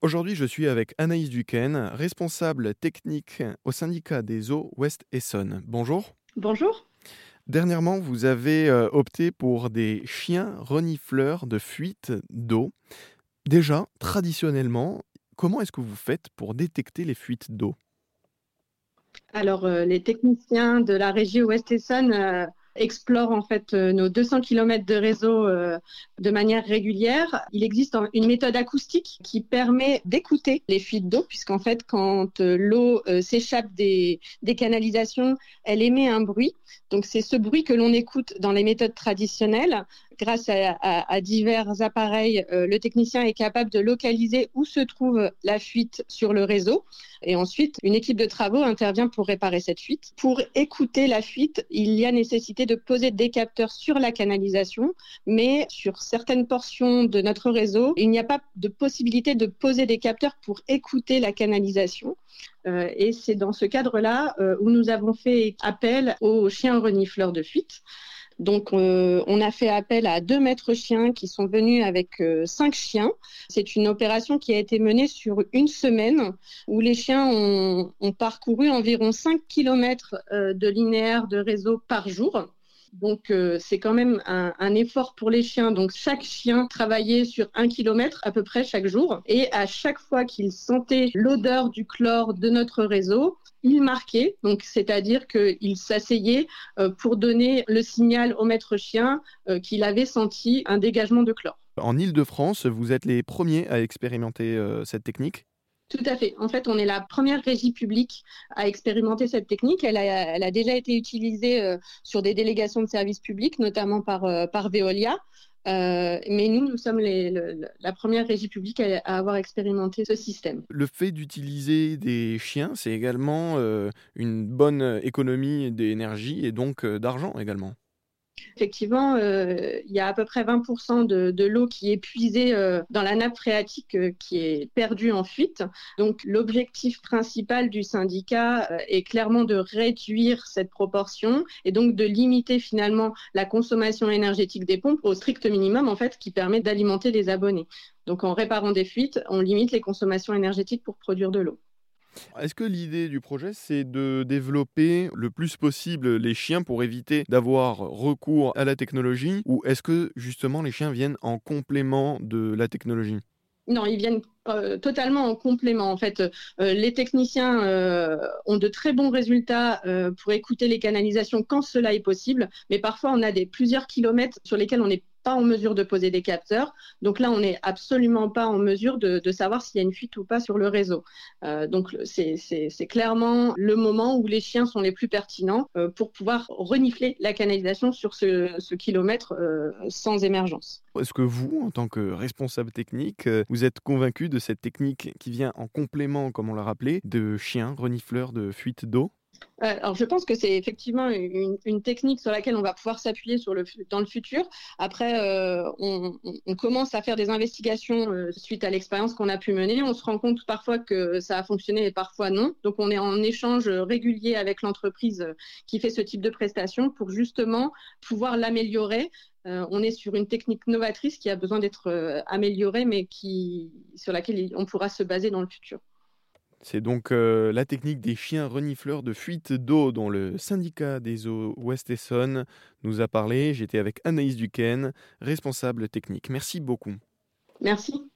Aujourd'hui, je suis avec Anaïs Duquesne, responsable technique au syndicat des eaux Ouest Essonne. Bonjour. Bonjour. Dernièrement, vous avez euh, opté pour des chiens renifleurs de fuite d'eau. Déjà, traditionnellement, comment est-ce que vous faites pour détecter les fuites d'eau? Alors, euh, les techniciens de la région Ouest-Essonne euh, explorent en fait euh, nos 200 km de réseau de manière régulière. Il existe une méthode acoustique qui permet d'écouter les fuites d'eau, puisqu'en fait, quand l'eau s'échappe des, des canalisations, elle émet un bruit. Donc, c'est ce bruit que l'on écoute dans les méthodes traditionnelles grâce à, divers appareils, euh, le technicien est capable de localiser où se trouve la fuite sur le réseau. Et ensuite, une équipe de travaux intervient pour réparer cette fuite. Pour écouter la fuite, il y a nécessité de poser des capteurs sur la canalisation, mais sur certaines portions de notre réseau, il n'y a pas de possibilité de poser des capteurs pour écouter la canalisation. Euh, et c'est dans ce cadre-là euh, où nous avons fait appel aux chiens renifleurs de fuite. Donc, euh, on a fait appel à deux maîtres chiens qui sont venus avec euh, cinq chiens. C'est une opération qui a été menée sur une semaine où les chiens ont, parcouru environ 5 km euh, de linéaire de réseau par jour. Donc, c'est quand même un, effort pour les chiens. Donc, chaque chien travaillait sur un kilomètre à peu près chaque jour. Et à chaque fois qu'ils sentaient l'odeur du chlore de notre réseau, il marquait, donc c'est-à-dire qu'il s'asseyait euh, pour donner le signal au maître chien euh, qu'il avait senti un dégagement de chlore. En Ile-de-France, vous êtes les premiers à expérimenter euh, cette technique tout à fait. En fait, on est la première régie publique à expérimenter cette technique. Elle a, déjà été utilisée sur des délégations de services publics, notamment par, par Veolia. Euh, mais nous, nous sommes la première régie publique à, avoir expérimenté ce système. Le fait d'utiliser des chiens, c'est également euh, une bonne économie d'énergie et donc euh, d'argent également. Effectivement, euh, il y a à peu près 20% de, l'eau qui est puisée euh, dans la nappe phréatique euh, qui est perdue en fuite. Donc l'objectif principal du syndicat est clairement de réduire cette proportion et donc de limiter finalement la consommation énergétique des pompes au strict minimum en fait qui permet d'alimenter les abonnés. Donc en réparant des fuites, on limite les consommations énergétiques pour produire de l'eau. Est-ce que l'idée du projet, c'est de développer le plus possible les chiens pour éviter d'avoir recours à la technologie ou est-ce que justement les chiens viennent en complément de la technologie? Non, ils viennent euh, totalement en complément. En fait, euh, les techniciens euh, ont de très bons résultats pour écouter les canalisations quand cela est possible, mais parfois on a des plusieurs kilomètres sur lesquels on n'est en mesure de poser des capteurs. Donc là, on n'est absolument pas en mesure de, savoir s'il y a une fuite ou pas sur le réseau. Euh, donc c'est clairement le moment où les chiens sont les plus pertinents euh, pour pouvoir renifler la canalisation sur ce, kilomètre euh, sans émergence. Est-ce que vous, en tant que responsable technique, vous êtes convaincu de cette technique qui vient en complément, comme on l'a rappelé, de chiens renifleurs de fuite d'eau? Alors, je pense que c'est effectivement une, technique sur laquelle on va pouvoir s'appuyer dans le futur. Après, euh, on, commence à faire des investigations euh, suite à l'expérience qu'on a pu mener. On se rend compte parfois que ça a fonctionné et parfois non. Donc, on est en échange régulier avec l'entreprise qui fait ce type de prestation pour justement pouvoir l'améliorer. on est sur une technique novatrice qui a besoin d'être améliorée, mais sur laquelle on pourra se baser dans le futur. C'est donc euh, la technique des chiens renifleurs de fuite d'eau dont le syndicat des eaux Ouest Essonne nous a parlé. J'étais avec Anaïs Duquesne, responsable technique. Merci beaucoup. Merci.